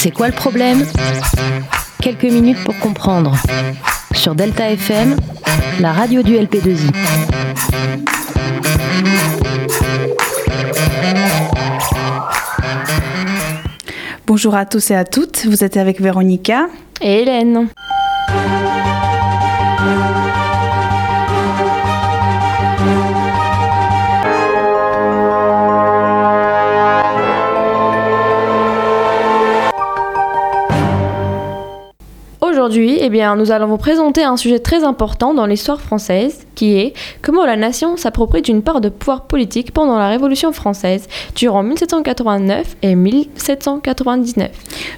C'est quoi le problème? Quelques minutes pour comprendre. Sur Delta FM, la radio du LP2I. Bonjour à tous et à toutes, vous êtes avec Véronica et Hélène. Aujourd'hui, eh bien, nous allons vous présenter un sujet très important dans l'histoire française, qui est comment la nation s'approprie d'une part de pouvoir politique pendant la Révolution française, durant 1789 et 1799.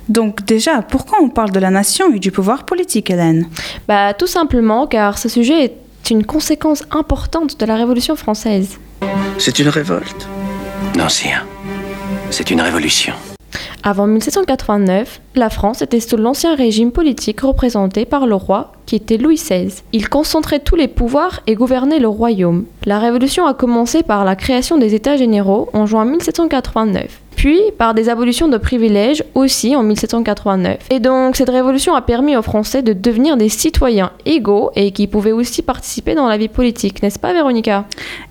Donc déjà, pourquoi on parle de la nation et du pouvoir politique, Hélène? Bah tout simplement car ce sujet est une conséquence importante de la Révolution française. C'est une révolte? Non, sire. C'est une révolution. Avant 1789, la France était sous l'ancien régime politique représenté par le roi, qui était Louis XVI. Il concentrait tous les pouvoirs et gouvernait le royaume. La Révolution a commencé par la création des États généraux en juin 1789 puis par des abolitions de privilèges aussi en 1789. Et donc cette révolution a permis aux Français de devenir des citoyens égaux et qui pouvaient aussi participer dans la vie politique, n'est-ce pas Véronica?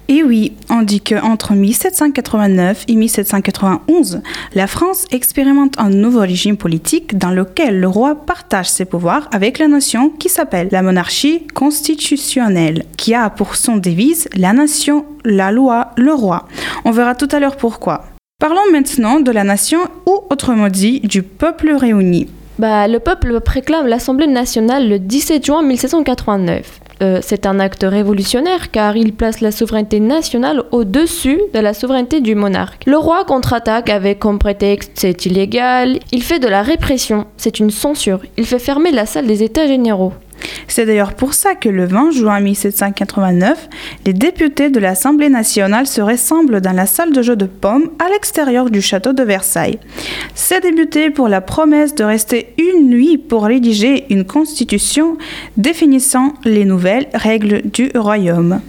Et oui, on dit qu'entre 1789 et 1791, la France expérimente un nouveau régime politique dans lequel le roi partage ses pouvoirs avec la nation qui s'appelle la monarchie constitutionnelle, qui a pour son devise la nation, la loi, le roi. On verra tout à l'heure pourquoi. Parlons maintenant de la nation ou autrement dit du peuple réuni. Bah, le peuple préclame l'Assemblée nationale le 17 juin 1789. Euh, c'est un acte révolutionnaire car il place la souveraineté nationale au-dessus de la souveraineté du monarque. Le roi contre-attaque avec comme prétexte c'est illégal, il fait de la répression, c'est une censure, il fait fermer la salle des États généraux. C'est d'ailleurs pour ça que le 20 juin 1789, les députés de l'Assemblée nationale se rassemblent dans la salle de jeu de pommes à l'extérieur du château de Versailles. Ces députés pour la promesse de rester une nuit pour rédiger une constitution définissant les nouvelles règles du royaume.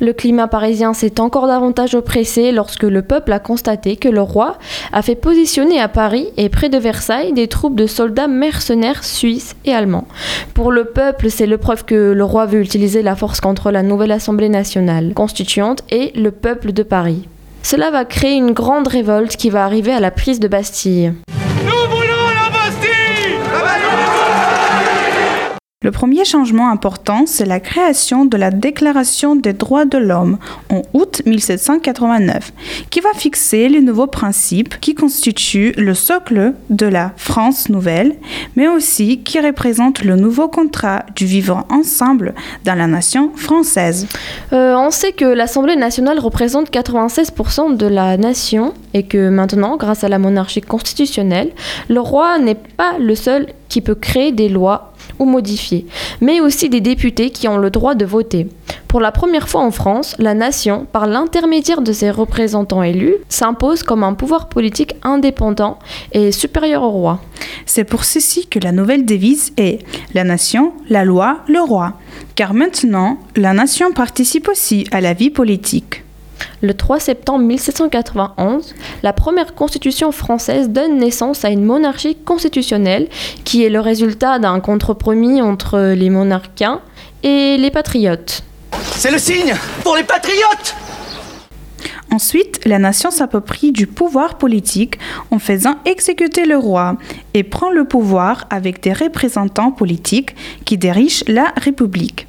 Le climat parisien s'est encore davantage oppressé lorsque le peuple a constaté que le roi a fait positionner à Paris et près de Versailles des troupes de soldats mercenaires suisses et allemands. Pour le peuple, c'est le preuve que le roi veut utiliser la force contre la nouvelle Assemblée nationale constituante et le peuple de Paris. Cela va créer une grande révolte qui va arriver à la prise de Bastille. Le premier changement important, c'est la création de la Déclaration des droits de l'homme en août 1789, qui va fixer les nouveaux principes qui constituent le socle de la France nouvelle, mais aussi qui représentent le nouveau contrat du vivre ensemble dans la nation française. Euh, on sait que l'Assemblée nationale représente 96% de la nation et que maintenant, grâce à la monarchie constitutionnelle, le roi n'est pas le seul qui peut créer des lois ou mais aussi des députés qui ont le droit de voter. Pour la première fois en France, la nation, par l'intermédiaire de ses représentants élus, s'impose comme un pouvoir politique indépendant et supérieur au roi. C'est pour ceci que la nouvelle devise est La nation, la loi, le roi, car maintenant, la nation participe aussi à la vie politique. Le 3 septembre 1791, la première constitution française donne naissance à une monarchie constitutionnelle qui est le résultat d'un compromis entre les monarchiens et les patriotes. C'est le signe pour les patriotes Ensuite, la nation s'approprie du pouvoir politique en faisant exécuter le roi et prend le pouvoir avec des représentants politiques qui dirigent la République.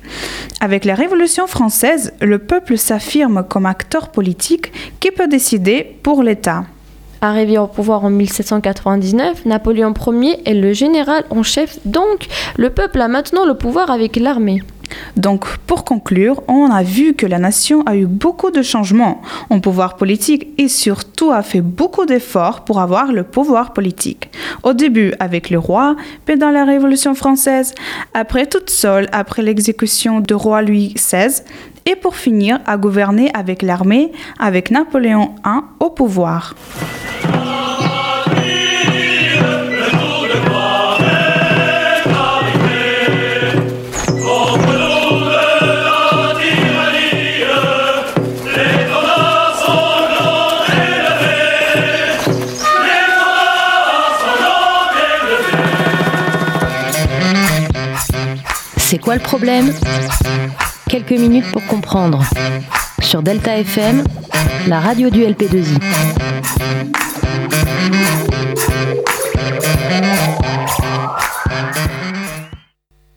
Avec la Révolution française, le peuple s'affirme comme acteur politique qui peut décider pour l'État. Arrivé au pouvoir en 1799, Napoléon Ier est le général en chef, donc le peuple a maintenant le pouvoir avec l'armée. Donc, pour conclure, on a vu que la nation a eu beaucoup de changements en pouvoir politique et surtout a fait beaucoup d'efforts pour avoir le pouvoir politique. Au début avec le roi, pendant la Révolution française, après toute seule, après l'exécution du roi Louis XVI, et pour finir à gouverner avec l'armée, avec Napoléon I au pouvoir. C'est quoi le problème Quelques minutes pour comprendre. Sur Delta FM, la radio du LP2I.